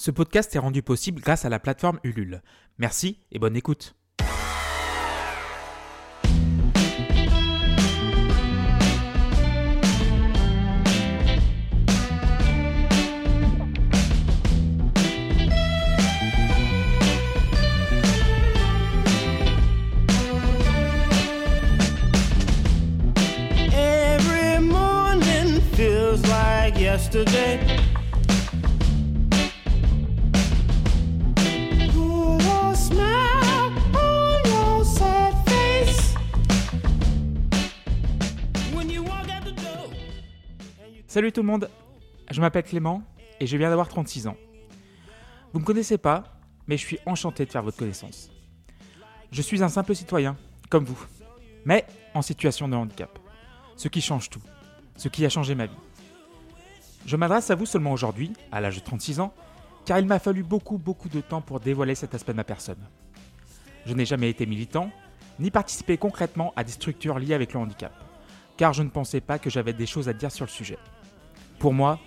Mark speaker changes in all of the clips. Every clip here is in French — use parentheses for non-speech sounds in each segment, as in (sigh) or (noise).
Speaker 1: Ce podcast est rendu possible grâce à la plateforme Ulule. Merci et bonne écoute. Salut tout le monde, je m'appelle Clément et je viens d'avoir 36 ans. Vous me connaissez pas, mais je suis enchanté de faire votre connaissance. Je suis un simple citoyen, comme vous, mais en situation de handicap. Ce qui change tout, ce qui a changé ma vie. Je m'adresse à vous seulement aujourd'hui, à l'âge de 36 ans, car il m'a fallu beaucoup beaucoup de temps pour dévoiler cet aspect de ma personne. Je n'ai jamais été militant, ni participé concrètement à des structures liées avec le handicap, car je ne pensais pas que j'avais des choses à dire sur le sujet. Pour moi,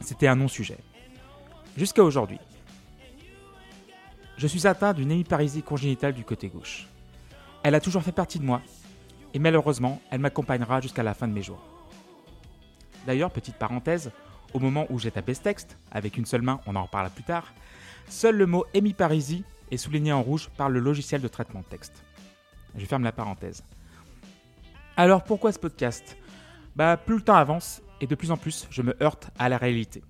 Speaker 1: c'était un non-sujet. Jusqu'à aujourd'hui. Je suis atteint d'une hémiparésie congénitale du côté gauche. Elle a toujours fait partie de moi, et malheureusement, elle m'accompagnera jusqu'à la fin de mes jours. D'ailleurs, petite parenthèse, au moment où j'ai tapé ce texte, avec une seule main, on en reparlera plus tard, seul le mot hémiparésie est souligné en rouge par le logiciel de traitement de texte. Je ferme la parenthèse. Alors pourquoi ce podcast? Bah plus le temps avance et de plus en plus je me heurte à la réalité.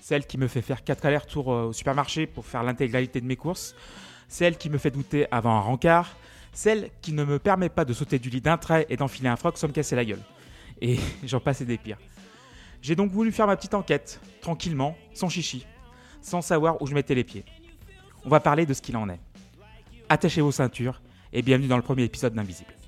Speaker 1: Celle qui me fait faire 4 allers-retours euh, au supermarché pour faire l'intégralité de mes courses, celle qui me fait douter avant un rencard, celle qui ne me permet pas de sauter du lit d'un trait et d'enfiler un froc sans me casser la gueule. Et (laughs) j'en passe et des pires. J'ai donc voulu faire ma petite enquête, tranquillement, sans chichi, sans savoir où je mettais les pieds. On va parler de ce qu'il en est. Attachez vos ceintures et bienvenue dans le premier épisode d'Invisible.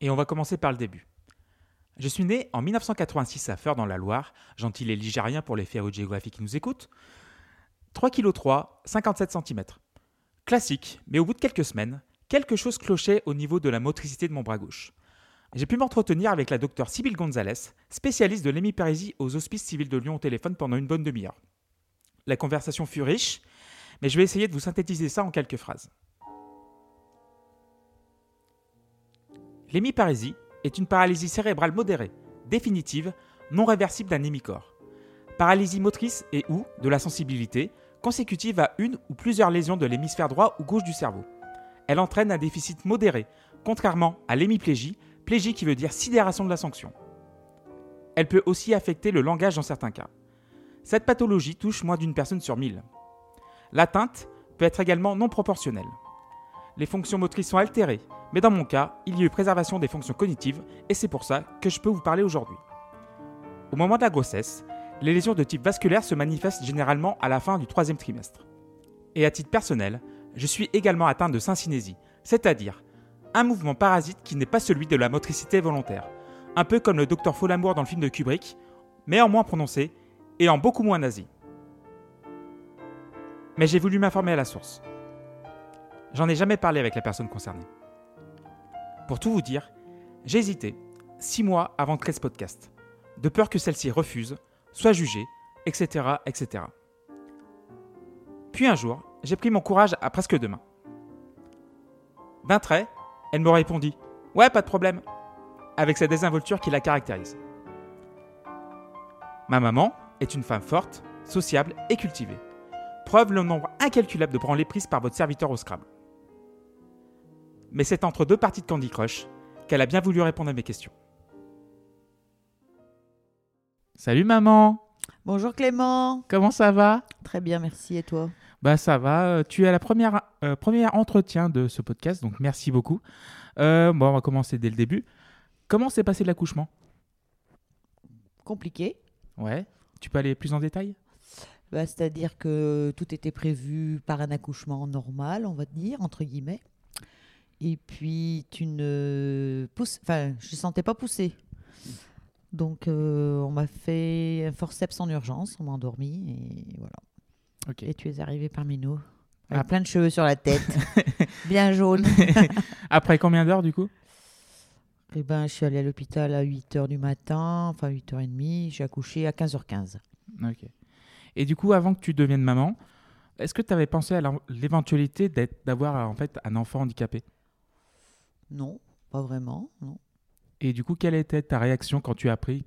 Speaker 1: Et on va commencer par le début. Je suis né en 1986 à Feur dans la Loire, gentil et ligérien pour les férus de qui nous écoutent. 3 kg 3, 57 cm. Classique, mais au bout de quelques semaines, quelque chose clochait au niveau de la motricité de mon bras gauche. J'ai pu m'entretenir avec la docteure Sybille Gonzalez, spécialiste de l'hémiparésie aux hospices civils de Lyon au téléphone pendant une bonne demi-heure. La conversation fut riche, mais je vais essayer de vous synthétiser ça en quelques phrases. L'hémiparésie est une paralysie cérébrale modérée, définitive, non réversible d'un hémicorps. Paralysie motrice et ou de la sensibilité, consécutive à une ou plusieurs lésions de l'hémisphère droit ou gauche du cerveau. Elle entraîne un déficit modéré, contrairement à l'hémiplégie, plégie qui veut dire sidération de la sanction. Elle peut aussi affecter le langage dans certains cas. Cette pathologie touche moins d'une personne sur mille. L'atteinte peut être également non proportionnelle. Les fonctions motrices sont altérées, mais dans mon cas, il y a eu préservation des fonctions cognitives et c'est pour ça que je peux vous parler aujourd'hui. Au moment de la grossesse, les lésions de type vasculaire se manifestent généralement à la fin du troisième trimestre. Et à titre personnel, je suis également atteint de syncinésie, c'est-à-dire un mouvement parasite qui n'est pas celui de la motricité volontaire, un peu comme le docteur Folamour dans le film de Kubrick, mais en moins prononcé et en beaucoup moins nazi. Mais j'ai voulu m'informer à la source. J'en ai jamais parlé avec la personne concernée. Pour tout vous dire, j'ai hésité, six mois avant de créer ce podcast, de peur que celle-ci refuse, soit jugée, etc., etc. Puis un jour, j'ai pris mon courage à presque deux mains. D'un trait, elle me répondit Ouais, pas de problème, avec cette désinvolture qui la caractérise. Ma maman est une femme forte, sociable et cultivée. Preuve le nombre incalculable de branlées prises par votre serviteur au Scrabble. Mais c'est entre deux parties de Candy Crush qu'elle a bien voulu répondre à mes questions. Salut maman
Speaker 2: Bonjour Clément.
Speaker 1: Comment ça va?
Speaker 2: Très bien, merci. Et toi?
Speaker 1: Bah ça va, euh, tu es à la première, euh, premier entretien de ce podcast, donc merci beaucoup. Euh, bon, on va commencer dès le début. Comment s'est passé l'accouchement?
Speaker 2: Compliqué.
Speaker 1: Ouais. Tu peux aller plus en détail?
Speaker 2: Bah, C'est-à-dire que tout était prévu par un accouchement normal, on va dire, entre guillemets. Et puis, tu ne pousses... Enfin, je ne sentais pas pousser. Donc, euh, on m'a fait un forceps en urgence, on m'a endormi et voilà. Et tu es arrivé parmi nous. Avec
Speaker 1: Ah.
Speaker 2: plein de cheveux sur la tête, (laughs) bien jaune. (laughs)
Speaker 1: Après combien d'heures du coup?
Speaker 2: Et ben, je suis allée à l'hôpital à 8h du matin, enfin 8h30. J'ai accouché à 15h15.
Speaker 1: Ok. Et du coup, avant que tu deviennes maman, est-ce que tu avais pensé à l'éventualité d'avoir en fait un enfant handicapé?
Speaker 2: Non, pas vraiment. Non.
Speaker 1: Et du coup, quelle était ta réaction quand tu as appris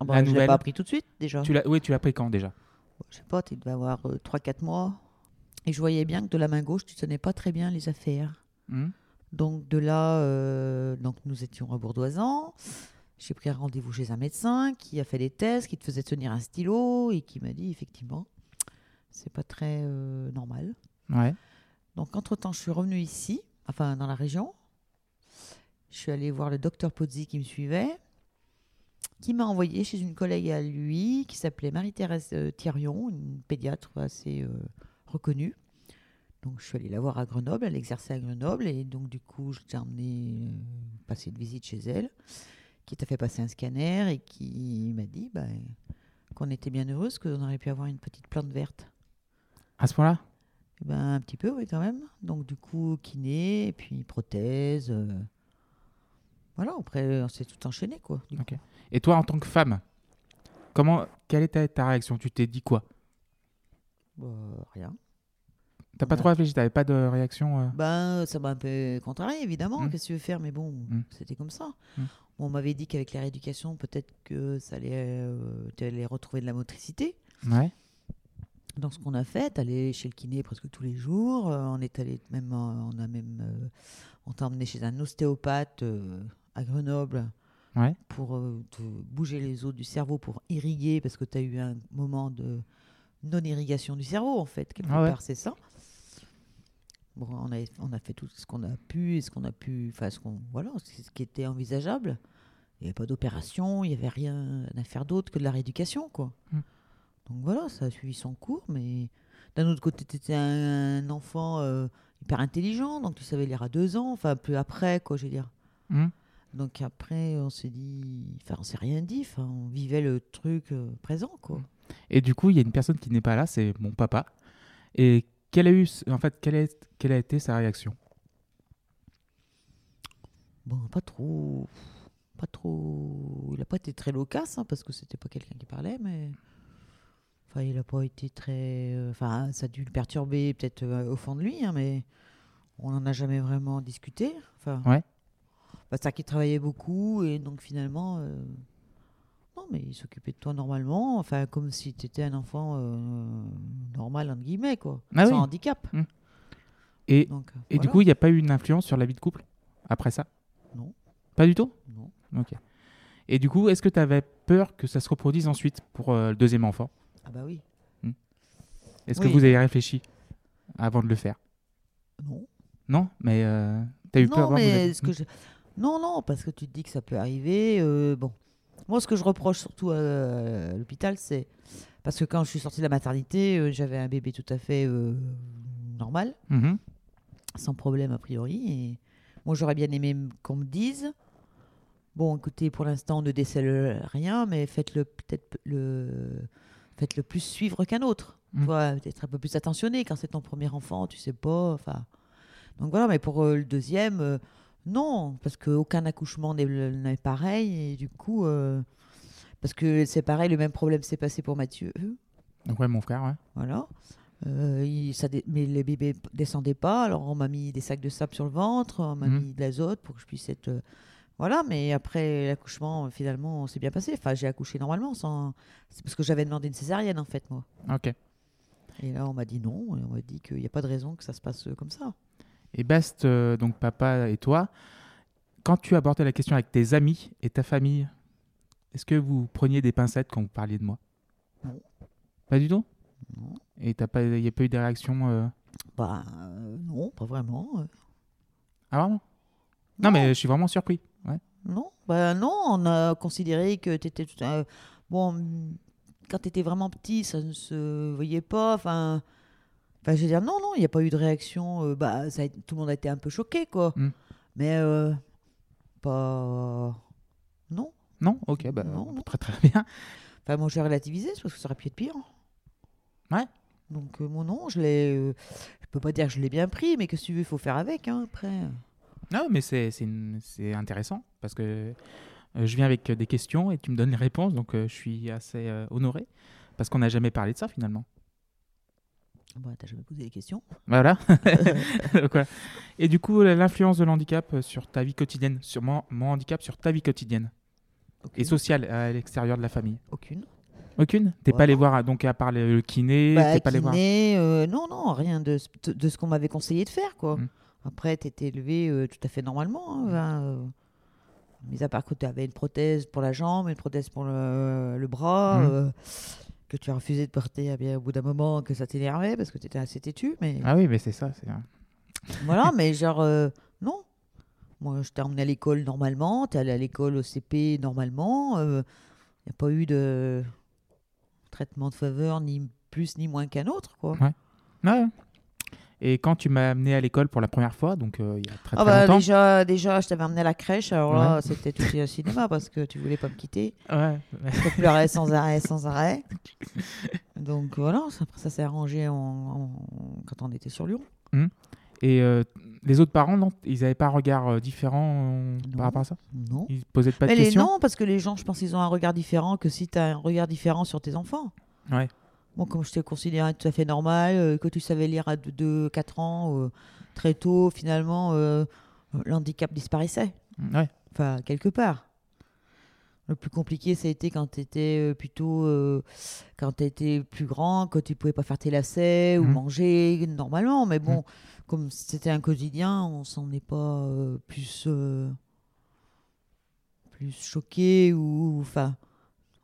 Speaker 2: Ah bah,
Speaker 1: la
Speaker 2: je l'ai
Speaker 1: nouvelle
Speaker 2: pas appris tout de suite déjà.
Speaker 1: tu l'as, Oui, tu l'as appris quand déjà?
Speaker 2: Je sais pas, tu devais avoir 3-4 mois. Et je voyais bien que de la main gauche, tu tenais pas très bien les affaires.
Speaker 1: Hmm
Speaker 2: Donc de là, euh, donc nous étions à Bourdoisan. J'ai pris un rendez-vous chez un médecin qui a fait des tests, qui te faisait tenir un stylo et qui m'a dit effectivement, c'est pas très euh, normal.
Speaker 1: Ouais.
Speaker 2: Donc entre-temps, je suis revenue ici, enfin dans la région. Je suis allée voir le docteur Pozzi qui me suivait, qui m'a envoyé chez une collègue à lui qui s'appelait Marie-Thérèse euh, Thirion, une pédiatre assez euh, reconnue. Donc je suis allée la voir à Grenoble, elle exerçait à Grenoble et donc du coup je l'ai emmenée euh, passer une visite chez elle, qui t'a fait passer un scanner et qui m'a dit bah, qu'on était bien heureuse, qu'on aurait pu avoir une petite plante verte.
Speaker 1: À ce point-là?
Speaker 2: Eh ben, un petit peu, oui, quand même. Donc, du coup, kiné, et puis prothèse. euh, Voilà, après, on s'est tout enchaîné, quoi. du
Speaker 1: Ok.
Speaker 2: coup.
Speaker 1: Et toi, en tant que femme, comment, quelle était ta réaction? Tu t'es dit quoi?
Speaker 2: Bah, rien.
Speaker 1: T'as pas
Speaker 2: Ouais.
Speaker 1: trop réfléchi T'avais pas de réaction euh?
Speaker 2: Ben, ça m'a un peu contrarié, évidemment.
Speaker 1: Mm.
Speaker 2: Qu'est-ce que tu veux faire? Mais bon,
Speaker 1: Mm.
Speaker 2: c'était comme ça.
Speaker 1: Mm.
Speaker 2: Bon, on m'avait dit qu'avec la rééducation, peut-être que ça allait, euh, tu allais retrouver de la motricité.
Speaker 1: Ouais.
Speaker 2: Donc, ce qu'on a fait, aller chez le kiné presque tous les jours. euh, on est allé même, euh, on a même, euh, on t'a emmené chez un ostéopathe euh, à Grenoble
Speaker 1: Ouais.
Speaker 2: pour euh, te bouger les os du cerveau pour irriguer parce que tu as eu un moment de non-irrigation du cerveau en fait. Quelque
Speaker 1: Ah ouais.
Speaker 2: part, c'est ça. Bon, on a, on a fait tout ce qu'on a pu et ce qu'on a pu, enfin, ce qu'on, voilà, ce qui était envisageable. Il n'y avait pas d'opération, il n'y avait rien à faire d'autre que de la rééducation, quoi.
Speaker 1: Hmm.
Speaker 2: Donc voilà, ça a suivi son cours, mais d'un autre côté, tu étais un, enfant euh, hyper intelligent, donc tu savais lire à deux ans, enfin, peu après, quoi, je veux dire.
Speaker 1: Hmm
Speaker 2: Donc après, on s'est dit, enfin, on s'est rien dit, enfin, on vivait le truc euh, présent, quoi.
Speaker 1: Et du coup, il y a une personne qui n'est pas là, c'est mon papa. Et quelle a eu, en fait, quelle a, quelle a été sa réaction?
Speaker 2: Bon, pas trop, pas trop. Il a pas été très loquace, hein, parce que c'était pas quelqu'un qui parlait, mais. Enfin, il a pas été très. euh, Enfin, ça a dû le perturber peut-être euh, au fond de lui, hein, mais on n'en a jamais vraiment discuté. Enfin.
Speaker 1: Ouais.
Speaker 2: Bah, c'est qu'il travaillait beaucoup et donc finalement. euh, Non, mais il s'occupait de toi normalement, enfin, comme si tu étais un enfant euh, normal, entre guillemets, quoi.
Speaker 1: Ah
Speaker 2: sans
Speaker 1: oui.
Speaker 2: handicap.
Speaker 1: Et,
Speaker 2: Donc, euh,
Speaker 1: et du coup, il n'y a pas eu une influence sur la vie de couple après ça?
Speaker 2: Non.
Speaker 1: Pas du tout?
Speaker 2: Non.
Speaker 1: Ok. Et du coup, est-ce que tu avais peur que ça se reproduise ensuite pour euh, le deuxième enfant?
Speaker 2: Ah, bah oui.
Speaker 1: Est-ce
Speaker 2: Oui.
Speaker 1: que vous avez réfléchi avant de le faire?
Speaker 2: Non.
Speaker 1: Non? Mais euh, t'as eu
Speaker 2: non,
Speaker 1: peur avant vous-
Speaker 2: ce que je- non, non, parce que tu te dis que ça peut arriver. euh, bon, moi, ce que je reproche surtout à, à l'hôpital, c'est parce que quand je suis sortie de la maternité, euh, j'avais un bébé tout à fait euh, normal,
Speaker 1: Mhm.
Speaker 2: sans problème a priori. Et moi, j'aurais bien aimé m- qu'on me dise. Bon, écoutez, pour l'instant, on ne décèle rien, mais faites-le peut-être le, faites-le plus suivre qu'un autre.
Speaker 1: Mm.
Speaker 2: Tu vois, être un peu plus attentionné quand c'est ton premier enfant, tu sais pas. Enfin, donc voilà. Mais pour euh, le deuxième, euh, non, parce qu'aucun accouchement n'est pareil et du coup, euh, parce que c'est pareil, le même problème s'est passé pour Mathieu.
Speaker 1: Donc, ouais, mon frère, ouais.
Speaker 2: Voilà. Euh, il- ça mais les bébés descendaient pas, alors on m'a mis des sacs de sable sur le ventre, on m'a
Speaker 1: Mhm.
Speaker 2: mis de l'azote pour que je puisse être. euh, voilà, mais après l'accouchement, finalement, c'est bien passé. Enfin, j'ai accouché normalement, sans... c'est parce que j'avais demandé une césarienne en fait, moi.
Speaker 1: Ok.
Speaker 2: Et là, on m'a dit non, et on m'a dit qu'il n'y a pas de raison que ça se passe comme ça.
Speaker 1: Et Bast, euh, donc papa et toi, quand tu abordais la question avec tes amis et ta famille, est-ce que vous preniez des pincettes quand vous parliez de moi?
Speaker 2: Non.
Speaker 1: Pas du tout?
Speaker 2: Non,
Speaker 1: Et il n'y a pas eu des réactions euh,
Speaker 2: bah, euh, non pas vraiment. euh.
Speaker 1: Ah vraiment? Non, mais je suis vraiment surpris. Ouais.
Speaker 2: Non, bah non, on a considéré que tu étais. Bon, quand tu étais vraiment petit, ça ne se voyait pas. Enfin, enfin je veux dire, non, non, il n'y a pas eu de réaction. euh, bah, ça a été- tout le monde a été un peu choqué, quoi.
Speaker 1: Mm.
Speaker 2: Mais euh, pas. Non.
Speaker 1: Non? Ok, bah,
Speaker 2: Non, non.
Speaker 1: très très bien.
Speaker 2: Enfin, moi, j'ai relativisé, parce que ça aurait pu être pire.
Speaker 1: Ouais.
Speaker 2: Donc, euh, mon nom, je l'ai. euh, je peux pas dire que je l'ai bien pris, mais que si tu veux, il faut faire avec, hein, après.
Speaker 1: Non, mais c'est c'est une- c'est intéressant parce que je viens avec des questions et tu me donnes les réponses, donc je suis assez honoré parce qu'on n'a jamais parlé de ça finalement.
Speaker 2: Bah, t'as jamais posé des questions. (laughs)
Speaker 1: Voilà. (laughs) Donc, voilà. Et du coup, l'influence de l'handicap euh, sur ta vie quotidienne, sur mon, mon handicap sur ta vie quotidienne et sociale à l'extérieur de la famille?
Speaker 2: Aucune.
Speaker 1: Aucune? T'es pas allé voir, donc à part le, kiné,
Speaker 2: Bah,
Speaker 1: t'es pas allé voir?
Speaker 2: kiné, euh, non, non, rien de, ce- de ce qu'on m'avait conseillé de faire, quoi.
Speaker 1: Mm.
Speaker 2: Après, tu étais élevé euh, tout à fait normalement. Hein, ben, euh, mis à part que tu avais une prothèse pour la jambe, une prothèse pour le, le bras,
Speaker 1: Mm.
Speaker 2: Euh, que tu as refusé de porter eh bien, au bout d'un moment, que ça t'énervait parce que tu étais assez têtu. Mais
Speaker 1: Ah oui, mais c'est ça. c'est un- (laughs)
Speaker 2: voilà, mais genre, euh, non. Moi, je t'ai emmené à l'école normalement, tu es allé à l'école au CP normalement. Il n'y a pas eu de traitement de faveur, ni plus ni moins qu'un autre, quoi.
Speaker 1: Ouais. Et quand tu m'as amené à l'école pour la première fois, donc euh, il y a très,
Speaker 2: Ah bah
Speaker 1: longtemps.
Speaker 2: déjà, déjà, je t'avais emmené à la crèche, alors là, c'était tout un cinéma parce que tu voulais pas me quitter.
Speaker 1: Ouais.
Speaker 2: Tu pleurais sans arrêt, sans (laughs) arrêt. Donc voilà, ça- s'est arrangé en- en- quand on était sur Lyon.
Speaker 1: Et euh, les autres parents, non, ils n'avaient pas un regard euh, différent euh,
Speaker 2: Non.
Speaker 1: par rapport à ça?
Speaker 2: Non.
Speaker 1: Ils posaient pas de
Speaker 2: Mais
Speaker 1: questions?
Speaker 2: non, parce que les gens, je pense, ils ont un regard différent que si tu as un regard différent sur tes enfants.
Speaker 1: Ouais.
Speaker 2: Moi, comme je te considérais tout à fait normal, euh, que tu savais lire à 2-4 ans, euh, très tôt, finalement, euh, l'handicap disparaissait.
Speaker 1: Ouais.
Speaker 2: Enfin, quelque part. Le plus compliqué, ça a été quand tu étais plutôt. euh, quand tu étais plus grand, quand tu pouvais pas faire tes lacets ou
Speaker 1: Mhm.
Speaker 2: manger normalement. Mais bon, comme c'était un quotidien, on s'en est pas euh, plus. euh, plus choqué ou. Enfin.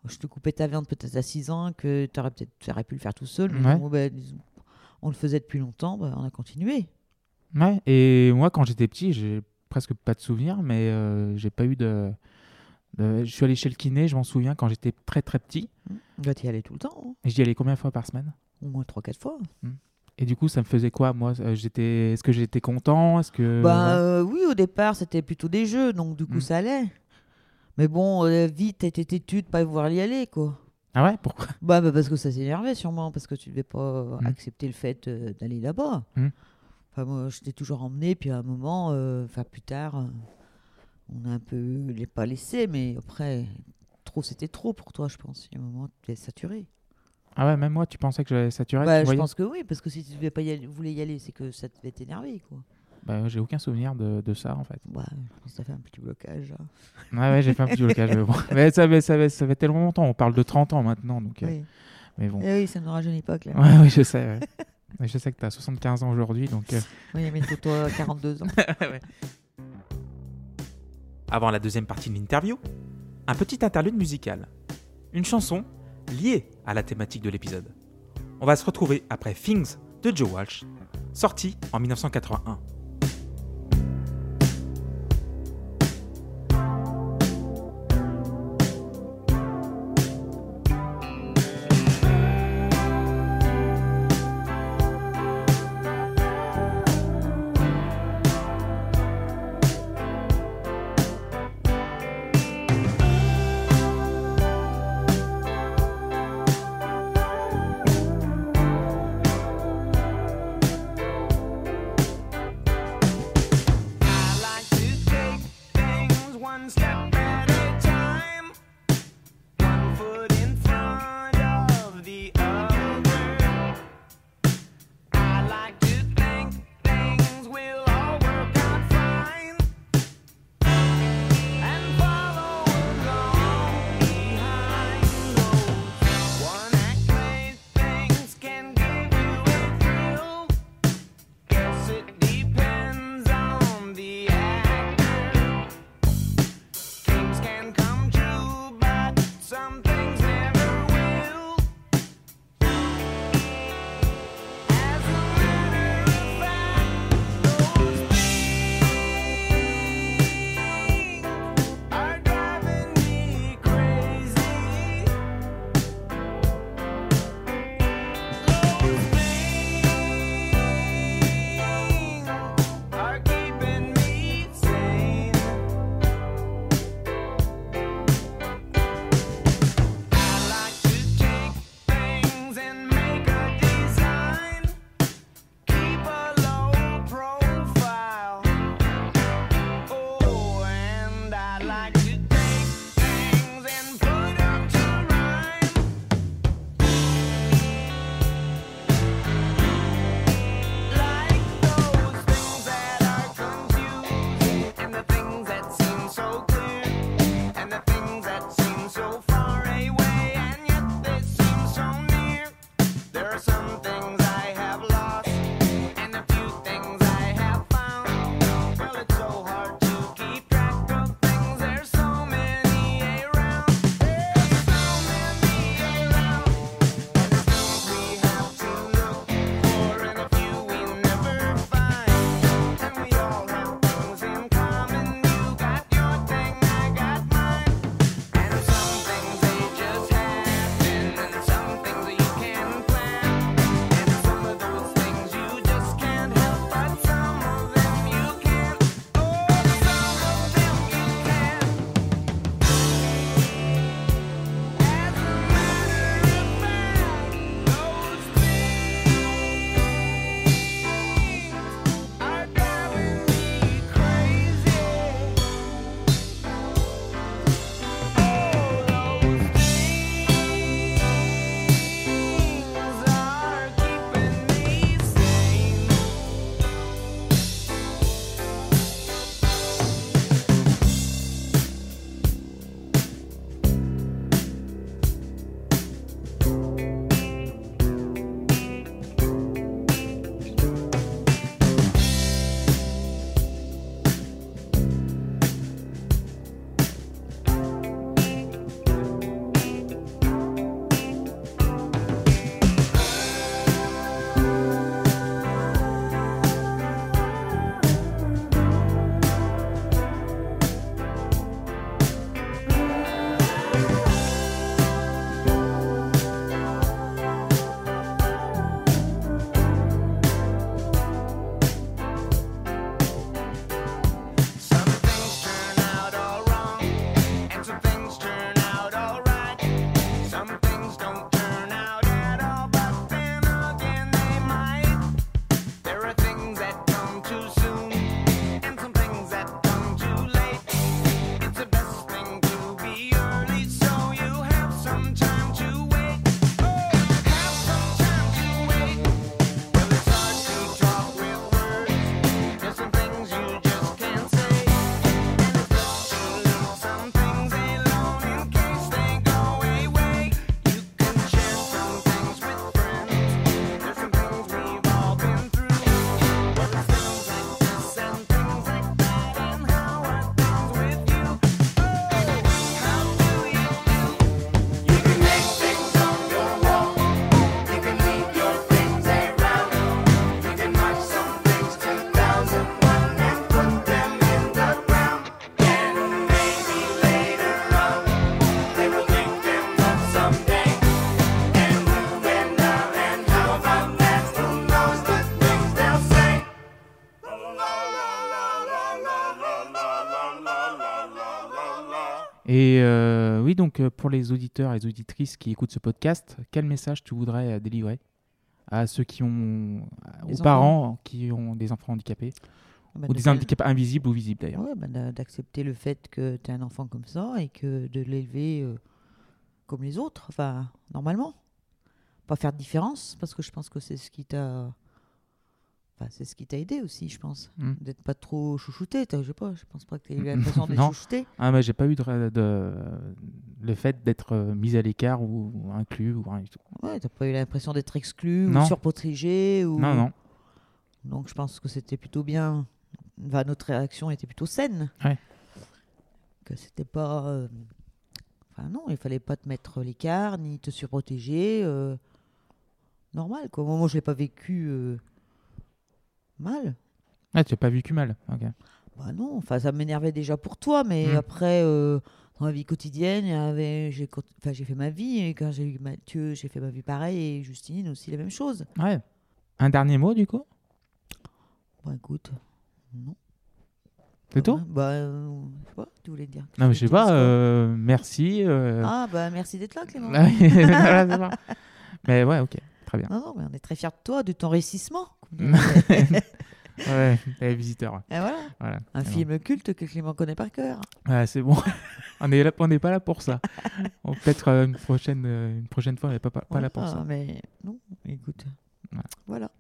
Speaker 2: Je te coupais ta viande peut-être à 6 ans, que tu aurais peut-être pu le faire tout seul. mais
Speaker 1: Ouais.
Speaker 2: bon, ben, disons, on le faisait depuis longtemps, ben, on a continué.
Speaker 1: Ouais. Et moi, quand j'étais petit, j'ai presque pas de souvenirs, mais euh, j'ai pas eu de, de- Je suis allé chez le kiné, je m'en souviens, quand j'étais très très petit.
Speaker 2: Tu y allais tout le temps, hein.
Speaker 1: Et j'y allais combien de fois par semaine?
Speaker 2: Au moins 3-4 fois.
Speaker 1: Et du coup, ça me faisait quoi, moi? Euh, J'étais, Est-ce que j'étais content? Est-ce que.
Speaker 2: Bah euh, oui, au départ, c'était plutôt des jeux, donc du coup,
Speaker 1: Mm.
Speaker 2: ça allait. Mais bon, euh, vite, t'étais têtu de pas vouloir y aller, quoi.
Speaker 1: Ah ouais Pourquoi?
Speaker 2: Bah, bah, parce que ça s'énervait sûrement, parce que tu devais pas euh,
Speaker 1: Mm.
Speaker 2: accepter le fait euh, d'aller là-bas.
Speaker 1: Mm.
Speaker 2: Enfin, moi, je t'ai toujours emmené, puis à un moment, euh, enfin, plus tard, euh, on a un peu, les pas laissé, mais après, trop, c'était trop pour toi, je pense. Il y a un moment, tu es saturé.
Speaker 1: Ah ouais, même moi, tu pensais que j'allais saturer
Speaker 2: bah, je pense que oui, parce que si tu devais pas y aller, voulais y aller, c'est que ça devait t'énerver, quoi.
Speaker 1: Bah, j'ai aucun souvenir de, de ça, en fait.
Speaker 2: Je pense que ça fait un petit blocage. là.
Speaker 1: Ouais, ouais, j'ai fait un petit blocage. mais bon. (laughs) Mais ça, fait- ça, fait- ça fait tellement longtemps, on parle de 30 ans maintenant, donc. euh,
Speaker 2: Oui.
Speaker 1: Mais bon.
Speaker 2: Eh oui, ça ne rajeunit pas, clairement.
Speaker 1: Ouais, oui, je sais. ouais. (laughs) Mais je sais que tu as 75 ans aujourd'hui, donc. euh,
Speaker 2: Oui, mais toi, 42 ans. (laughs)
Speaker 1: Avant la deuxième partie de l'interview, un petit interlude musical. Une chanson liée à la thématique de l'épisode. On va se retrouver après Things de Joe Walsh, sorti en 1981. Some. Donc pour les auditeurs et les auditrices qui écoutent ce podcast, quel message tu voudrais euh, délivrer à ceux qui ont, aux
Speaker 2: Les
Speaker 1: parents qui ont des enfants handicapés
Speaker 2: Bah,
Speaker 1: ou
Speaker 2: de
Speaker 1: des handicaps invisibles ou visibles d'ailleurs
Speaker 2: Ouais, bah, d'a- d'accepter le fait que tu as un enfant comme ça et que de l'élever euh, comme les autres, enfin, normalement. Pas faire de différence, parce que je pense que c'est ce qui t'a. Enfin, c'est ce qui t'a aidé aussi, je pense.
Speaker 1: Hmm.
Speaker 2: D'être pas trop chouchouté. Je sais pas, je pense pas que tu aies eu l'impression (laughs) d'être chouchouté.
Speaker 1: Ah, mais j'ai pas eu de, de- le fait d'être euh, mis à l'écart ou, ou inclus ou rien du tout.
Speaker 2: Ouais, t'as pas eu l'impression d'être exclu
Speaker 1: Non.
Speaker 2: ou surprotégé. Ou...
Speaker 1: Non, non.
Speaker 2: Donc je pense que c'était plutôt bien. Enfin, notre réaction était plutôt saine.
Speaker 1: Ouais.
Speaker 2: Que c'était pas. euh, Enfin, non, il fallait pas te mettre l'écart ni te surprotéger. euh, Normal, quoi. Moi, je l'ai pas vécu euh, mal.
Speaker 1: Ah, tu n'as pas vécu mal. Ok.
Speaker 2: Bah non, enfin, ça m'énervait déjà pour toi, mais
Speaker 1: Mm.
Speaker 2: après, euh, dans la vie quotidienne, j'ai, enfin, fait ma vie, et quand j'ai eu Mathieu, j'ai fait ma vie pareil, et Justine aussi la même chose.
Speaker 1: Ouais. Un dernier mot du coup?
Speaker 2: Bon, écoute, non.
Speaker 1: C'est tout?
Speaker 2: Bah, euh, je sais pas, tu voulais dire.
Speaker 1: Non, mais je sais pas. euh, merci. euh,
Speaker 2: Ah, bah, merci d'être là, Clément. (laughs) (laughs)
Speaker 1: Mais ouais, ok, très bien.
Speaker 2: Non, non, mais on est très fiers de toi, de ton récissement. (laughs)
Speaker 1: Ouais, les visiteurs.
Speaker 2: et voilà,
Speaker 1: Voilà.
Speaker 2: un
Speaker 1: bon.
Speaker 2: film culte que Clément connaît par cœur.
Speaker 1: C'est bon. (laughs) on n'est pas là pour ça. (laughs) Peut-être euh, une prochaine, euh, une prochaine fois, on n'est pas, pas, pas là pour ça.
Speaker 2: Mais non, écoute.
Speaker 1: Ouais.
Speaker 2: Voilà.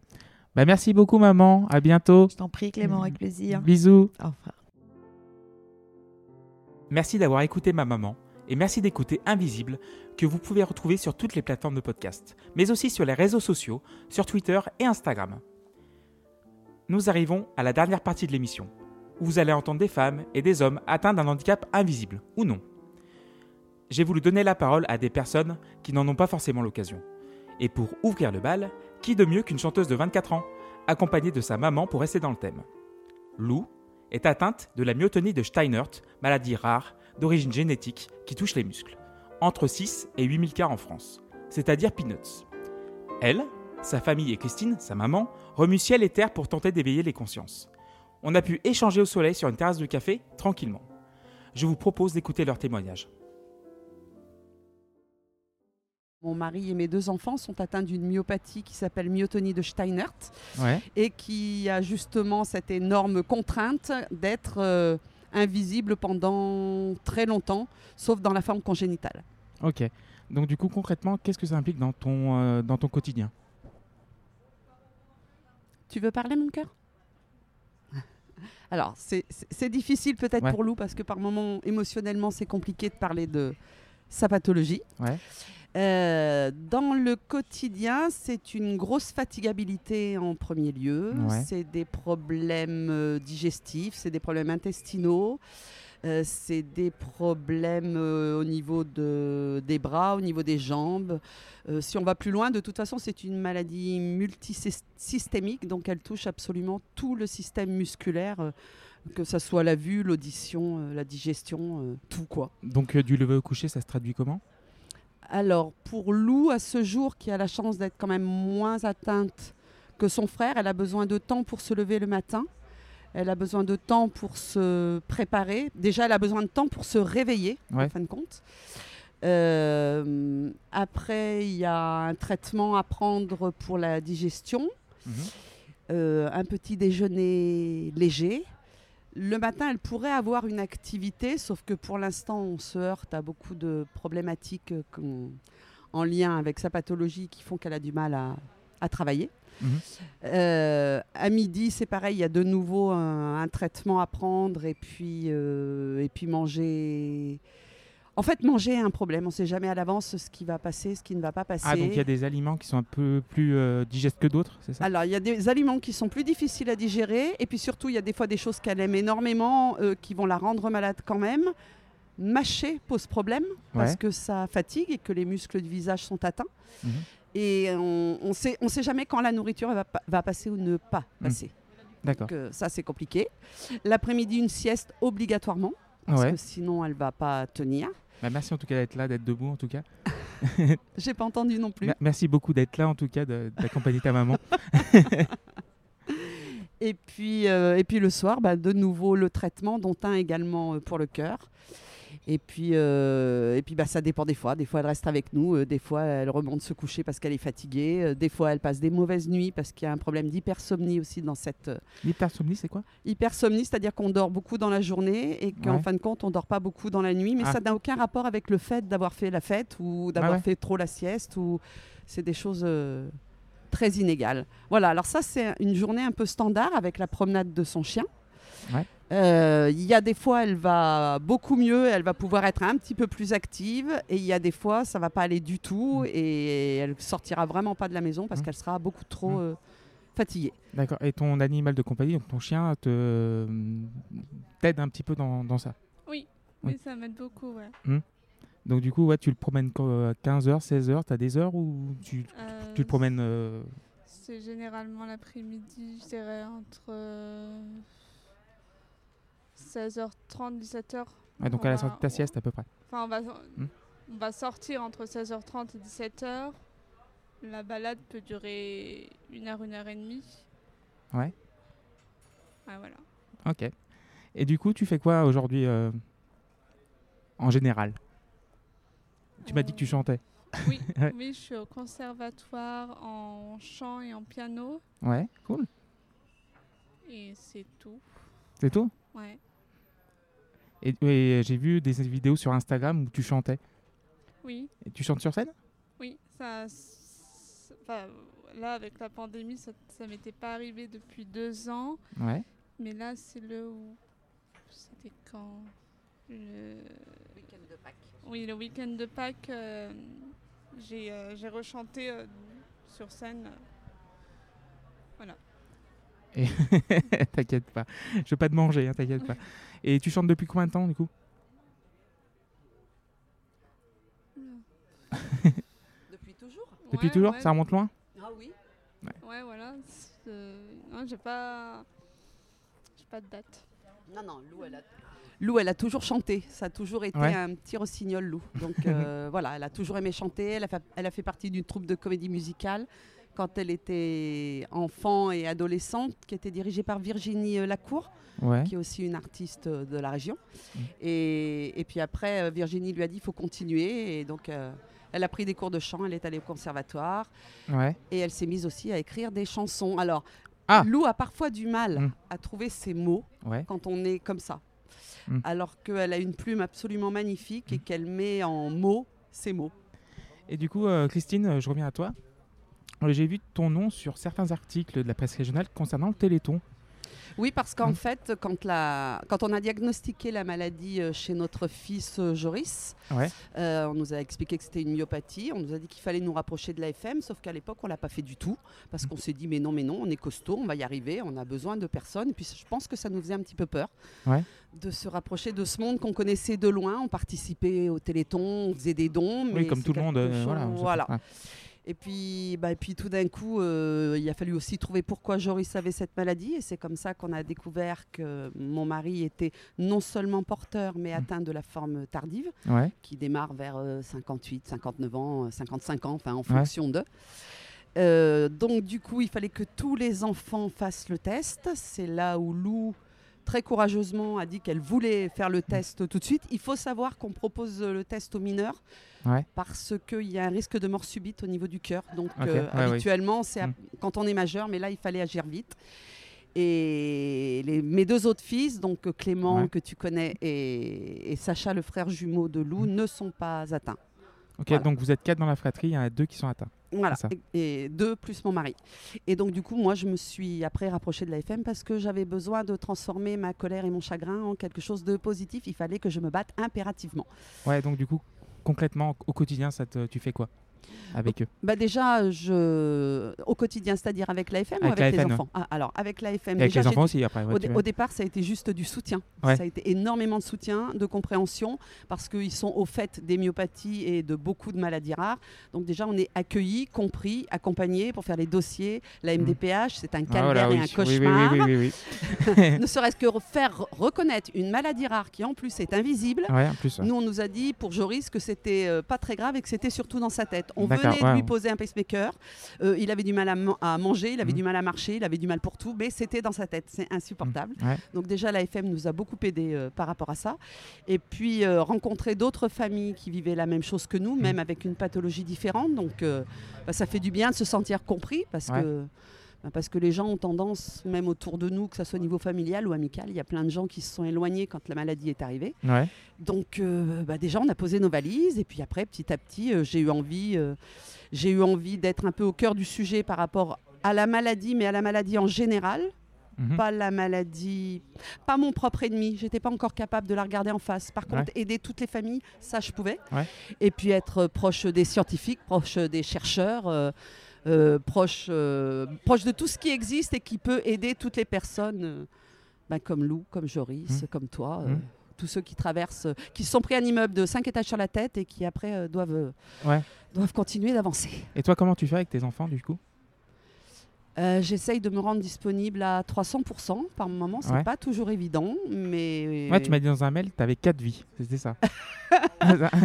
Speaker 1: Bah, merci beaucoup, maman. À bientôt.
Speaker 2: Je t'en prie, Clément, avec plaisir.
Speaker 1: Bisous.
Speaker 2: Au revoir.
Speaker 1: Merci d'avoir écouté ma maman et merci d'écouter Invisible que vous pouvez retrouver sur toutes les plateformes de podcast, mais aussi sur les réseaux sociaux, sur Twitter et Instagram. Nous arrivons à la dernière partie de l'émission, où vous allez entendre des femmes et des hommes atteints d'un handicap invisible ou non. J'ai voulu donner la parole à des personnes qui n'en ont pas forcément l'occasion. Et pour ouvrir le bal, qui de mieux qu'une chanteuse de 24 ans, accompagnée de sa maman pour rester dans le thème? Lou est atteinte de la myotonie de Steinert, maladie rare d'origine génétique qui touche les muscles, entre 6 et 8 000 cas en France, c'est-à-dire peanuts. Elle, sa famille et Christine, sa maman, remuent ciel et terre pour tenter d'éveiller les consciences. On a pu échanger au soleil sur une terrasse de café tranquillement. Je vous propose d'écouter leur témoignage.
Speaker 3: Mon mari et mes deux enfants sont atteints d'une myopathie qui s'appelle myotonie de Steinert
Speaker 1: Ouais.
Speaker 3: et qui a justement cette énorme contrainte d'être euh, invisible pendant très longtemps, sauf dans la forme congénitale.
Speaker 1: Ok. Donc du coup, concrètement, qu'est-ce que ça implique dans ton, euh, dans ton quotidien?
Speaker 3: Tu veux parler, mon cœur? (laughs) Alors, c'est- difficile peut-être
Speaker 1: Ouais.
Speaker 3: pour Lou parce que par moments, émotionnellement, c'est compliqué de parler de sa pathologie.
Speaker 1: Ouais.
Speaker 3: Euh, dans le quotidien, c'est une grosse fatigabilité en premier lieu.
Speaker 1: Ouais.
Speaker 3: C'est des problèmes euh, digestifs, c'est des problèmes intestinaux, euh, c'est des problèmes euh, au niveau de, des bras, au niveau des jambes. Euh, si on va plus loin, de toute façon, c'est une maladie multisystémique, donc elle touche absolument tout le système musculaire, que ce soit la vue, l'audition, la digestion, tout quoi.
Speaker 1: Donc du lever au coucher, ça se traduit comment?
Speaker 3: Alors, pour Lou, à ce jour, qui a la chance d'être quand même moins atteinte que son frère, elle a besoin de temps pour se lever le matin. Elle a besoin de temps pour se préparer. Déjà, elle a besoin de temps pour se réveiller,
Speaker 1: Ouais.
Speaker 3: en fin de compte. Euh, après, il y a un traitement à prendre pour la digestion, euh, un petit déjeuner léger. Le matin, elle pourrait avoir une activité, sauf que pour l'instant, on se heurte à beaucoup de problématiques euh, en lien avec sa pathologie qui font qu'elle a du mal à, à travailler. Euh, à midi, c'est pareil, il y a de nouveau un, un traitement à prendre et puis, euh, et puis manger. En fait, manger est un problème. On ne sait jamais à l'avance ce qui va passer, ce qui ne va pas passer.
Speaker 1: Ah, donc il y a des aliments qui sont un peu plus euh, digestes que d'autres, c'est ça?
Speaker 3: Alors, il y a des aliments qui sont plus difficiles à digérer, et puis surtout, il y a des fois des choses qu'elle aime énormément, euh, qui vont la rendre malade quand même. Mâcher pose problème, parce
Speaker 1: Ouais.
Speaker 3: que ça fatigue et que les muscles du visage sont atteints.
Speaker 1: Mhm.
Speaker 3: Et on ne sait, on sait jamais quand la nourriture va, pa- va passer ou ne pas
Speaker 1: Mhm.
Speaker 3: passer.
Speaker 1: D'accord.
Speaker 3: Donc, euh, ça, c'est compliqué. L'après-midi, une sieste obligatoirement, parce
Speaker 1: Ouais.
Speaker 3: que sinon, elle va pas tenir.
Speaker 1: Bah, merci en tout cas d'être là, d'être debout en tout cas. (laughs)
Speaker 3: J'ai pas entendu non plus.
Speaker 1: Mer- Merci beaucoup d'être là en tout cas, d'accompagner ta maman. (laughs)
Speaker 3: Et puis, euh, et puis le soir, bah, de nouveau le traitement, dont un également euh, pour le cœur. Et puis, euh, et puis bah, ça dépend des fois. Des fois, elle reste avec nous. euh, des fois, elle remonte se coucher parce qu'elle est fatiguée. euh, des fois, elle passe des mauvaises nuits parce qu'il y a un problème d'hypersomnie aussi dans cette
Speaker 1: L'hypersomnie, c'est quoi?
Speaker 3: Hypersomnie, c'est-à-dire qu'on dort beaucoup dans la journée et qu'en
Speaker 1: Ouais.
Speaker 3: fin de compte, on dort pas beaucoup dans la nuit. Mais
Speaker 1: Ah.
Speaker 3: ça n'a aucun rapport avec le fait d'avoir fait la fête ou d'avoir
Speaker 1: ouais.
Speaker 3: fait trop la sieste. Ou c'est des choses très inégales. Voilà. Alors ça, c'est une journée un peu standard avec la promenade de son chien.
Speaker 1: Ouais.
Speaker 3: Euh, Il y a des fois, elle va beaucoup mieux, elle va pouvoir être un petit peu plus active, et il y a des fois, ça va pas aller du tout,
Speaker 1: Mm.
Speaker 3: et elle sortira vraiment pas de la maison parce
Speaker 1: Mm.
Speaker 3: qu'elle sera beaucoup trop
Speaker 1: Mm.
Speaker 3: euh, fatiguée.
Speaker 1: D'accord. Et ton animal de compagnie, donc ton chien, te t'aide un petit peu dans, dans ça?
Speaker 4: Oui,
Speaker 1: Oui.
Speaker 4: oui, ça m'aide beaucoup, ouais.
Speaker 1: Donc du coup, ouais, tu le promènes quand, à 15h, 16h, tu as des heures ou tu,
Speaker 4: Euh,
Speaker 1: tu le promènes euh,
Speaker 4: C'est généralement l'après-midi, je dirais entre euh, 16h30, 17h.
Speaker 1: ouais, donc
Speaker 4: On
Speaker 1: à la sortie de ta sieste à peu près.
Speaker 4: Enfin, on va,
Speaker 1: Hmm.
Speaker 4: on va sortir entre 16h30 et 17h. La balade peut durer une heure, une heure et demie.
Speaker 1: Ouais.
Speaker 4: Ouais, voilà.
Speaker 1: Ok. Et du coup, tu fais quoi aujourd'hui euh, en général? Tu m'as dit que tu
Speaker 4: Euh,
Speaker 1: chantais.
Speaker 4: Oui, (laughs)
Speaker 1: Ouais.
Speaker 4: oui, je suis au conservatoire en chant et en piano.
Speaker 1: Ouais, cool.
Speaker 4: Et c'est tout.
Speaker 1: C'est tout?
Speaker 4: Ouais.
Speaker 1: Et, et j'ai vu des vidéos sur Instagram où tu chantais.
Speaker 4: Oui,
Speaker 1: Et tu chantes sur scène?
Speaker 4: Oui. Ça, enfin, là, avec la pandémie, ça, ça m'était pas arrivé depuis deux ans.
Speaker 1: Ouais.
Speaker 4: Mais là, c'est le où C'était quand? Le... Oui, le week-end de Pâques, euh, j'ai euh, j'ai rechanté euh, sur scène. (laughs)
Speaker 1: t'inquiète pas. Je veux pas te manger, hein, t'inquiète pas. Et tu chantes depuis combien de temps du coup? (laughs)
Speaker 3: Depuis toujours
Speaker 1: Depuis
Speaker 4: Ouais,
Speaker 1: toujours
Speaker 4: ouais,
Speaker 1: Ça remonte loin?
Speaker 3: Ah oui
Speaker 4: Ouais, voilà. euh, Non, j'ai pas. J'ai pas de date.
Speaker 3: Non, non, Lou, elle a... Lou, elle a toujours chanté. Ça a toujours été
Speaker 1: Ouais.
Speaker 3: un petit rossignol, Lou. Donc euh, (laughs) voilà, elle a toujours aimé chanter. Elle a fait, elle a fait partie d'une troupe de comédie musicale quand elle était enfant et adolescente, qui était dirigée par Virginie euh, Lacour,
Speaker 1: Ouais.
Speaker 3: qui est aussi une artiste euh, de la région.
Speaker 1: Mm.
Speaker 3: Et, et puis après, euh, Virginie lui a dit il faut continuer. Et donc, euh, elle a pris des cours de chant, elle est allée au conservatoire.
Speaker 1: Ouais.
Speaker 3: Et elle s'est mise aussi à écrire des chansons. Alors,
Speaker 1: Ah.
Speaker 3: Lou a parfois du mal
Speaker 1: Mm.
Speaker 3: à trouver ses mots
Speaker 1: Ouais.
Speaker 3: quand on est comme ça.
Speaker 1: Mm.
Speaker 3: Alors qu'elle a une plume absolument magnifique et qu'elle met en mots ses mots.
Speaker 1: Et du coup, euh, Christine, je reviens à toi. Euh, J'ai vu ton nom sur certains articles de la presse régionale concernant le Téléthon.
Speaker 3: Oui, parce qu'en
Speaker 1: Mm.
Speaker 3: fait, quand, la, quand on a diagnostiqué la maladie euh, chez notre fils euh, Joris,
Speaker 1: Ouais.
Speaker 3: euh, on nous a expliqué que c'était une myopathie. On nous a dit qu'il fallait nous rapprocher de l'AFM, sauf qu'à l'époque, on l'a pas fait du tout. Parce qu'on s'est dit, mais non, mais non, on est costaud, on va y arriver, on a besoin de personnes. Et puis, je pense que ça nous faisait un petit peu peur
Speaker 1: Ouais.
Speaker 3: de se rapprocher de ce monde qu'on connaissait de loin. On participait au Téléthon, on faisait des dons. mais
Speaker 1: oui, comme tout le monde. euh, voilà. ouais.
Speaker 3: Et puis, bah, et puis tout d'un coup, euh, il a fallu aussi trouver pourquoi Joris avait cette maladie. Et c'est comme ça qu'on a découvert que mon mari était non seulement porteur, mais
Speaker 1: Mm.
Speaker 3: atteint de la forme tardive,
Speaker 1: Ouais.
Speaker 3: qui démarre vers euh, 58, 59 ans, euh, 55 ans, enfin en
Speaker 1: Ouais.
Speaker 3: fonction de. Euh, donc du coup, il fallait que tous les enfants fassent le test. C'est là où Lou, très courageusement, a dit qu'elle voulait faire le test tout de suite. Il faut savoir qu'on propose le test aux mineurs
Speaker 1: Ouais.
Speaker 3: parce qu'il y a un risque de mort subite au niveau du cœur. Donc euh,
Speaker 1: ouais, oui.
Speaker 3: habituellement, c'est à-
Speaker 1: Mm.
Speaker 3: quand on est majeur, mais là, il fallait agir vite. Et les- mes deux autres fils, donc euh, Clément
Speaker 1: Ouais.
Speaker 3: que tu connais et, et Sacha, le frère jumeau de Lou,
Speaker 1: Mm.
Speaker 3: ne sont pas atteints.
Speaker 1: Ok,
Speaker 3: Voilà.
Speaker 1: donc vous êtes quatre dans la fratrie, il y en a deux qui sont atteints.
Speaker 3: Voilà, et, et deux plus mon mari. Et donc du coup, moi, je me suis après rapprochée de la FM parce que j'avais besoin de transformer ma colère et mon chagrin en quelque chose de positif. Il fallait que je me batte impérativement.
Speaker 1: Ouais, donc du coup, concrètement, au quotidien, ça te- tu fais quoi? Avec eux
Speaker 3: Bah déjà, je au quotidien, c'est-à-dire avec la FM ou
Speaker 1: Avec la
Speaker 3: les enfants? Ah, Alors avec la FM,
Speaker 1: Et Avec
Speaker 3: déjà,
Speaker 1: les enfants aussi après. ouais,
Speaker 3: Au, dé- départ, ça a été juste du soutien.
Speaker 1: Ouais.
Speaker 3: Ça a été énormément de soutien, de compréhension, parce qu'ils sont au fait des myopathies et de beaucoup de maladies rares. Donc déjà, on est accueillis, compris, accompagnés pour faire les dossiers. La MDPH, c'est un
Speaker 1: Ah,
Speaker 3: calvaire
Speaker 1: voilà, oui.
Speaker 3: et un cauchemar.
Speaker 1: Oui, oui, (laughs)
Speaker 3: ne serait-ce que re- faire reconnaître une maladie rare qui en plus est invisible.
Speaker 1: En plus.
Speaker 3: Nous, on nous a dit pour Joris que c'était euh, pas très grave et que c'était surtout dans sa tête. On venait de lui poser un pacemaker. Euh, il avait du mal à, man- à manger, il avait
Speaker 1: Mhm.
Speaker 3: du mal à marcher, il avait du mal pour tout, mais c'était dans sa tête. C'est insupportable.
Speaker 1: Ouais.
Speaker 3: Donc déjà, la FM nous a beaucoup aidé euh, par rapport à ça. Et puis euh, rencontrer d'autres familles qui vivaient la même chose que nous,
Speaker 1: Mhm.
Speaker 3: même avec une pathologie différente. Donc bah, ça fait du bien de se sentir compris parce
Speaker 1: Ouais.
Speaker 3: que. Bah, Parce que les gens ont tendance, même autour de nous, que ce soit au niveau familial ou amical, il y a plein de gens qui se sont éloignés quand la maladie est arrivée.
Speaker 1: Ouais.
Speaker 3: Donc euh, bah, déjà, on a posé nos valises et puis après, petit à petit, euh, j'ai eu envie, euh, j'ai eu envie d'être un peu au cœur du sujet par rapport à la maladie, mais à la maladie en général,
Speaker 1: Mhm.
Speaker 3: pas la maladie, pas mon propre ennemi. J'étais pas encore capable de la regarder en face. Par contre, aider toutes les familles, ça, je pouvais.
Speaker 1: Ouais.
Speaker 3: Et puis être euh, proche des scientifiques, proche des chercheurs. Euh, proche, euh, proche de tout ce qui existe et qui peut aider toutes les personnes, bah, comme Lou, comme Joris,
Speaker 1: Mhm.
Speaker 3: comme toi,
Speaker 1: Mhm.
Speaker 3: tous ceux qui traversent, qui se sont pris un immeuble de 5 étages sur la tête et qui après doivent,
Speaker 1: Ouais.
Speaker 3: doivent continuer d'avancer.
Speaker 1: Et toi, comment tu fais avec tes enfants du coup?
Speaker 3: Euh, J'essaye de me rendre disponible à 300% par moment, c'est
Speaker 1: Ouais.
Speaker 3: pas toujours évident, mais
Speaker 1: Ouais, tu m'as dit dans un mail, tu avais quatre vies, c'était (laughs) (laughs) ça.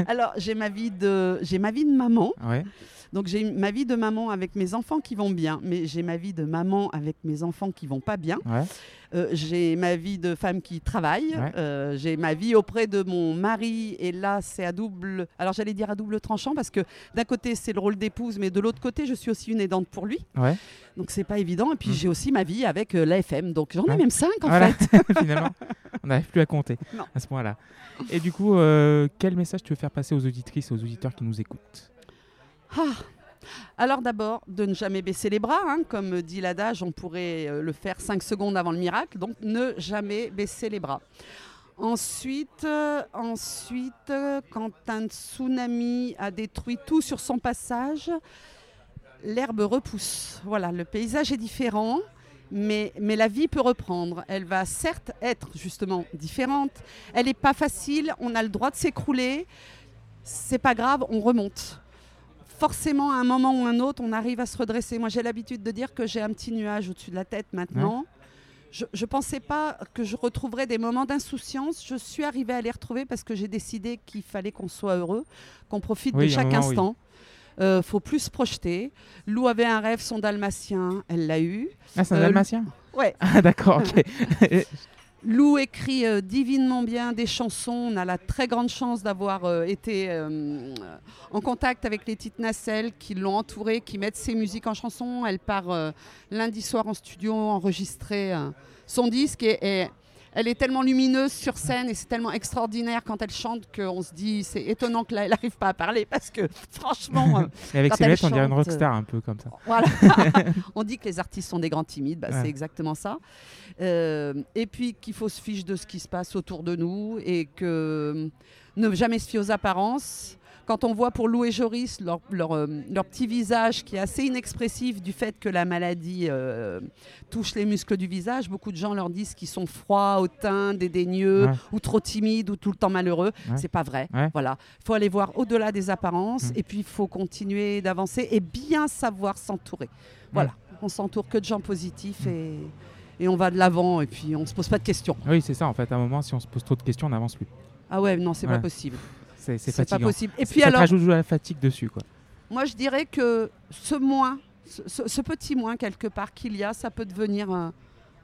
Speaker 3: alors j'ai ma vie de j'ai ma vie de maman,
Speaker 1: ouais.
Speaker 3: Donc j'ai ma vie de maman avec mes enfants qui vont bien, mais j'ai ma vie de maman avec mes enfants qui vont pas bien.
Speaker 1: Ouais.
Speaker 3: Euh, j'ai ma vie de femme qui travaille,
Speaker 1: Ouais.
Speaker 3: Euh, j'ai ma vie auprès de mon mari, et là c'est à double, alors j'allais dire à double tranchant parce que d'un côté c'est le rôle d'épouse, mais de l'autre côté je suis aussi une aidante pour lui,
Speaker 1: Ouais.
Speaker 3: donc c'est pas évident. Et puis
Speaker 1: Mm.
Speaker 3: j'ai aussi ma vie avec euh, l'AFM, donc j'en ai même cinq en
Speaker 1: Voilà,
Speaker 3: fait. (laughs)
Speaker 1: finalement, on n'arrive plus à compter
Speaker 3: Non.
Speaker 1: à ce point-là. Et du coup, quel message tu veux faire passer aux auditrices et aux auditeurs qui nous écoutent?
Speaker 3: Ah. Alors d'abord, de ne jamais baisser les bras, hein, comme dit l'adage, on pourrait euh, le faire 5 secondes avant le miracle, donc ne jamais baisser les bras. Ensuite, euh, ensuite euh, quand un tsunami a détruit tout sur son passage, l'herbe repousse. Voilà, le paysage est différent, mais, mais la vie peut reprendre. Elle va certes être justement différente. Elle n'est pas facile, on a le droit de s'écrouler. C'est pas grave, on remonte forcément, à un moment ou un autre, on arrive à se redresser. Moi, j'ai l'habitude de dire que j'ai un petit nuage au-dessus de la tête maintenant. Je ne pensais pas que je retrouverais des moments d'insouciance. Je suis arrivée à les retrouver parce que j'ai décidé qu'il fallait qu'on soit heureux, qu'on profite
Speaker 1: Oui,
Speaker 3: de chaque
Speaker 1: moment, oui.
Speaker 3: instant. Euh, faut plus se projeter. Lou avait un rêve, son dalmatien, elle l'a eu.
Speaker 1: Ah, c'est un
Speaker 3: Euh,
Speaker 1: dalmatien?
Speaker 3: Ouais,
Speaker 1: Ah, d'accord, ok. (laughs)
Speaker 3: Lou écrit euh, divinement bien des chansons. On a la très grande chance d'avoir euh, été euh, en contact avec les petites nacelles qui l'ont entourée, qui mettent ses musiques en chanson. Elle part lundi soir en studio enregistrer son disque et elle est tellement lumineuse sur scène et c'est tellement extraordinaire quand elle chante qu'on se dit c'est étonnant qu'elle n'arrive pas à parler parce que (laughs) franchement, euh,
Speaker 1: Et avec
Speaker 3: Quand
Speaker 1: ses
Speaker 3: elle
Speaker 1: lunettes, on dirait une rockstar un peu comme ça.
Speaker 3: voilà. (laughs) on dit que les artistes sont des grands timides, bah,
Speaker 1: Ouais.
Speaker 3: c'est exactement ça. Euh, et puis qu'il faut se fiche de ce qui se passe autour de nous et que ne jamais se fier aux apparences. Quand on voit pour Lou et Joris leur, leur, euh, leur petit visage qui est assez inexpressif du fait que la maladie euh, touche les muscles du visage, beaucoup de gens leur disent qu'ils sont froids, hautains, dédaigneux
Speaker 1: Ouais.
Speaker 3: ou trop timides ou tout le temps malheureux.
Speaker 1: Ouais.
Speaker 3: C'est pas vrai.
Speaker 1: Ouais.
Speaker 3: Voilà. Il faut aller voir au-delà des apparences
Speaker 1: Mm.
Speaker 3: et puis il faut continuer d'avancer et bien savoir s'entourer. Voilà. On s'entoure que de gens positifs et, et on va de l'avant et puis on se pose pas de questions.
Speaker 1: Oui, c'est ça, en fait. À un moment, si on se pose trop de questions, on n'avance plus.
Speaker 3: Ah ouais, non, c'est
Speaker 1: Ouais.
Speaker 3: pas possible.
Speaker 1: C'est
Speaker 3: pas possible. Et
Speaker 1: Ça
Speaker 3: puis
Speaker 1: te
Speaker 3: alors,
Speaker 1: rajoute la fatigue dessus, quoi.
Speaker 3: moi je dirais que ce moins, ce, petit moins quelque part qu'il y a, ça peut devenir un,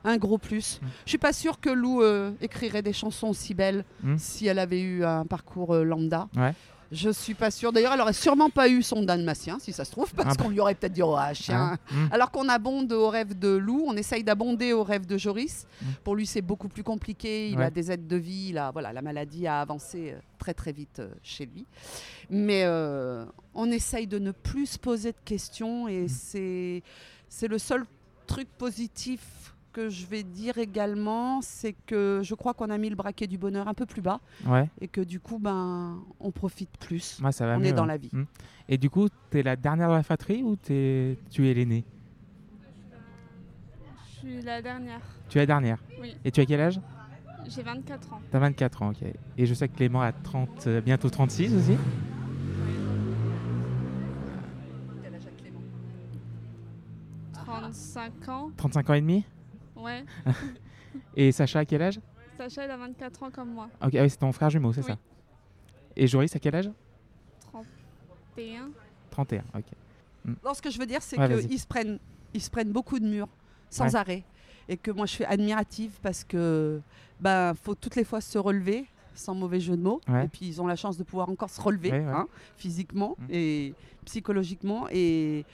Speaker 3: un gros plus.
Speaker 1: Mm.
Speaker 3: Je suis pas sûre que Lou euh, écrirait des chansons aussi belles
Speaker 1: Mm.
Speaker 3: si elle avait eu un parcours euh, lambda.
Speaker 1: Ouais.
Speaker 3: Je suis pas sûre. D'ailleurs, elle aurait sûrement pas eu son dalmatien, si ça se trouve, parce
Speaker 1: Ah bah.
Speaker 3: qu'on lui aurait peut-être dit oh, ah, chien.
Speaker 1: Hein Mm.
Speaker 3: Alors qu'on abonde au rêve de Lou, on essaye d'abonder au rêve de Joris.
Speaker 1: Mm.
Speaker 3: Pour lui, c'est beaucoup plus compliqué. Il
Speaker 1: Ouais.
Speaker 3: a des aides de vie. Il a- voilà, la maladie a avancé euh, très très vite euh, chez lui. Mais euh, on essaye de ne plus se poser de questions et
Speaker 1: Mm.
Speaker 3: c'est c'est le seul truc positif que je vais dire également, c'est que je crois qu'on a mis le braquet du bonheur un peu plus bas
Speaker 1: Ouais,
Speaker 3: et que du coup, ben, on profite plus.
Speaker 1: moi, ça va
Speaker 3: on
Speaker 1: mieux,
Speaker 3: est dans
Speaker 1: ouais.
Speaker 3: la vie.
Speaker 1: Mm. Et du coup, t'es la dernière de la fratrie ou t'es- tu es l'aînée?
Speaker 4: Je suis la dernière.
Speaker 1: Tu es la dernière?
Speaker 4: Oui.
Speaker 1: Et tu as quel âge?
Speaker 4: J'ai 24 ans.
Speaker 1: T'as 24 ans, ok. Et je sais que Clément a 30, euh, bientôt 36 aussi?
Speaker 4: 35 ans.
Speaker 1: 35 ans et demi?
Speaker 4: Ouais. (laughs)
Speaker 1: Et Sacha a quel âge?
Speaker 4: Sacha, il a 24 ans comme moi.
Speaker 1: Ok, ah oui, c'est ton frère jumeau, c'est
Speaker 4: Oui.
Speaker 1: ça? Et Joris a quel âge?
Speaker 4: 31.
Speaker 1: 31, ok.
Speaker 3: Non, ce que je veux dire, c'est
Speaker 1: Ouais,
Speaker 3: qu'ils se prennent, ils se prennent beaucoup de murs sans
Speaker 1: Ouais.
Speaker 3: arrêt, et que moi je suis admirative parce que ben faut toutes les fois se relever, sans mauvais jeu de mots,
Speaker 1: Ouais.
Speaker 3: et puis ils ont la chance de pouvoir encore se relever,
Speaker 1: Ouais, ouais.
Speaker 3: hein, physiquement
Speaker 1: Mm.
Speaker 3: et psychologiquement, et,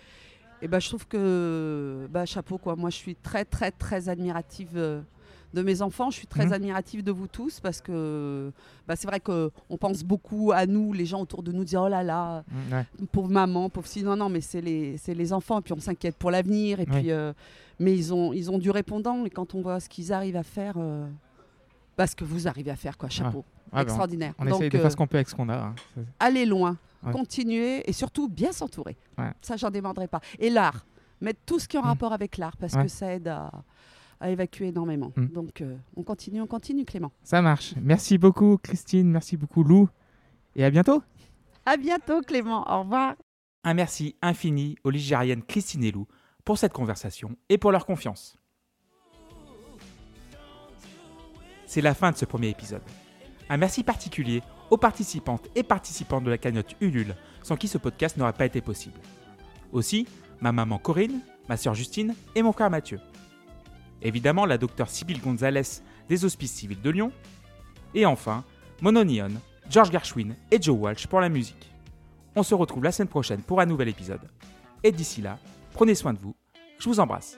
Speaker 3: et ben je trouve que bah, chapeau quoi. Moi je suis très très très admirative. euh, de mes enfants, je suis très
Speaker 1: Mhm.
Speaker 3: admirative de vous tous parce que bah, c'est vrai qu'on pense beaucoup à nous, les gens autour de nous disent oh là là,
Speaker 1: Mm, ouais.
Speaker 3: pauvre maman, pauvre fille. Non, non, mais c'est les, c'est les enfants. Et puis on s'inquiète pour l'avenir. Et
Speaker 1: Oui.
Speaker 3: puis, euh, mais ils ont, ils ont du répondant. Et quand on voit ce qu'ils arrivent à faire, euh, bah, ce que vous arrivez à faire, quoi, chapeau,
Speaker 1: Ah, ben,
Speaker 3: extraordinaire.
Speaker 1: on
Speaker 3: Donc,
Speaker 1: essaye de
Speaker 3: euh,
Speaker 1: faire ce qu'on peut avec ce qu'on a. hein.
Speaker 3: Allez loin,
Speaker 1: Ouais.
Speaker 3: continuez et surtout bien s'entourer.
Speaker 1: Ouais.
Speaker 3: Ça, j'en demanderai pas. Et l'art, mettre tout ce qui est en
Speaker 1: Mm.
Speaker 3: rapport avec l'art parce
Speaker 1: Ouais.
Speaker 3: que ça aide à, à évacuer énormément.
Speaker 1: Mm.
Speaker 3: Donc, euh, on continue, on continue, Clément.
Speaker 1: Ça marche. Merci beaucoup, Christine. Merci beaucoup, Lou. Et à bientôt.
Speaker 3: À bientôt, Clément. Au revoir.
Speaker 1: Un merci infini aux Ligériennes Christine et Lou pour cette conversation et pour leur confiance. C'est la fin de ce premier épisode. Un merci particulier aux participantes et participants de la cagnotte Ulule, sans qui ce podcast n'aurait pas été possible. Aussi, ma maman Corinne, ma sœur Justine et mon frère Mathieu. Évidemment, la docteure Sybille Gonzalez des Hospices Civils de Lyon. Et enfin, Mononion, George Gershwin et Joe Walsh pour la musique. On se retrouve la semaine prochaine pour un nouvel épisode. Et d'ici là, prenez soin de vous. Je vous embrasse.